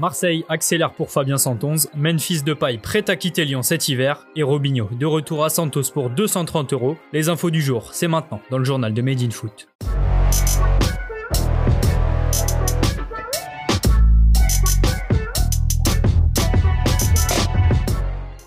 Marseille accélère pour Fabien Santonze, Memphis de paille prêt à quitter Lyon cet hiver et Robinho de retour à Santos pour 230 euros. Les infos du jour, c'est maintenant dans le journal de Made in Foot.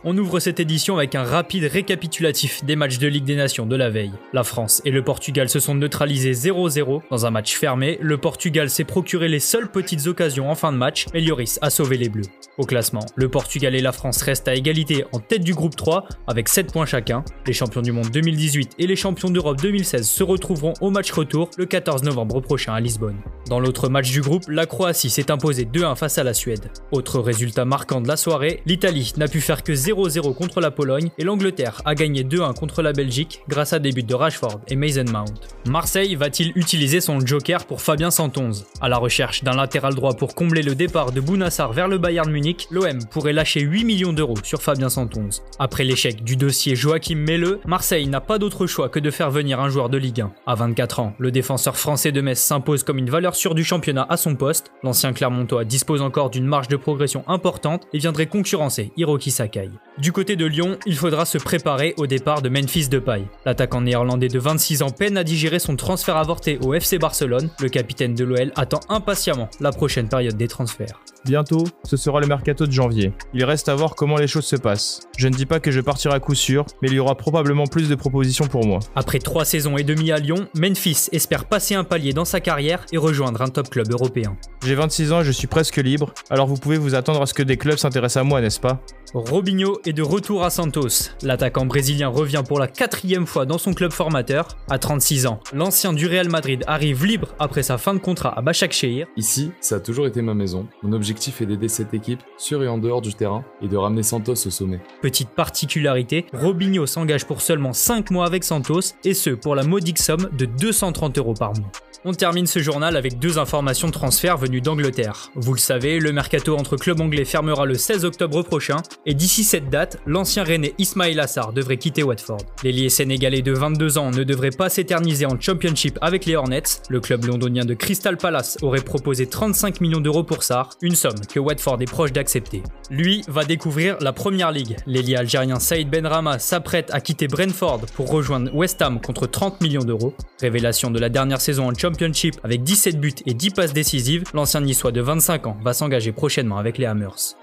On ouvre cette édition avec un rapide récapitulatif des matchs de Ligue des Nations de la veille. La France et le Portugal se sont neutralisés 0-0 dans un match fermé. Le Portugal s'est procuré les seules petites occasions en fin de match, mais Lloris a sauvé les Bleus. Au classement, le Portugal et la France restent à égalité en tête du groupe 3 avec 7 points chacun. Les champions du monde 2018 et les champions d'Europe 2016 se retrouveront au match retour le 14 novembre prochain à Lisbonne. Dans l'autre match du groupe, la Croatie s'est imposée 2-1 face à la Suède. Autre résultat marquant de la soirée, l'Italie n'a pu faire que 0 0-0 contre la Pologne et l'Angleterre a gagné 2-1 contre la Belgique grâce à des buts de Rashford et Mason Mount. Marseille va-t-il utiliser son joker pour Fabien Santonze? À la recherche d'un latéral droit pour combler le départ de Bounassar vers le Bayern Munich, l'OM pourrait lâcher 8 millions d'euros sur Fabien Santonze. Après l'échec du dossier Joachim Melleux, Marseille n'a pas d'autre choix que de faire venir un joueur de Ligue 1. À 24 ans, le défenseur français de Metz s'impose comme une valeur sûre du championnat à son poste. L'ancien Clermontois dispose encore d'une marge de progression importante et viendrait concurrencer Hiroki Sakai. Du côté de Lyon, il faudra se préparer au départ de Memphis Depay. L'attaquant néerlandais de 26 ans peine à digérer son transfert avorté au FC Barcelone. Le capitaine de l'OL attend impatiemment la prochaine période des transferts. Bientôt, ce sera le mercato de janvier. Il reste à voir comment les choses se passent. Je ne dis pas que je partirai à coup sûr, mais il y aura probablement plus de propositions pour moi. Après trois saisons et demie à Lyon, Memphis espère passer un palier dans sa carrière et rejoindre un top club européen. J'ai 26 ans et je suis presque libre, alors vous pouvez vous attendre à ce que des clubs s'intéressent à moi, n'est-ce pas? Robinho est de retour à Santos. L'attaquant brésilien revient pour la quatrième fois dans son club formateur. À 36 ans, l'ancien du Real Madrid arrive libre après sa fin de contrat à Başakşehir. Ici, ça a toujours été ma maison. Mon objectif est d'aider cette équipe, sur et en dehors du terrain, et de ramener Santos au sommet. Petite particularité, Robinho s'engage pour seulement 5 mois avec Santos, et ce pour la modique somme de 230 euros par mois. On termine ce journal avec deux informations de transfert venues d'Angleterre. Vous le savez, le mercato entre clubs anglais fermera le 16 octobre prochain, et d'ici cette date, l'ancien René Ismail Assar devrait quitter Watford. L'ailier sénégalais de 22 ans ne devrait pas s'éterniser en Championship avec les Hornets. Le club londonien de Crystal Palace aurait proposé 35 millions d'euros pour Sarr, une somme que Watford est proche d'accepter. Lui va découvrir la première ligue. L'ailier algérien Saïd Benrama s'apprête à quitter Brentford pour rejoindre West Ham contre 30 millions d'euros. Révélation de la dernière saison en Championship avec 17 buts et 10 passes décisives, l'ancien niçois de 25 ans va s'engager prochainement avec les Hammers.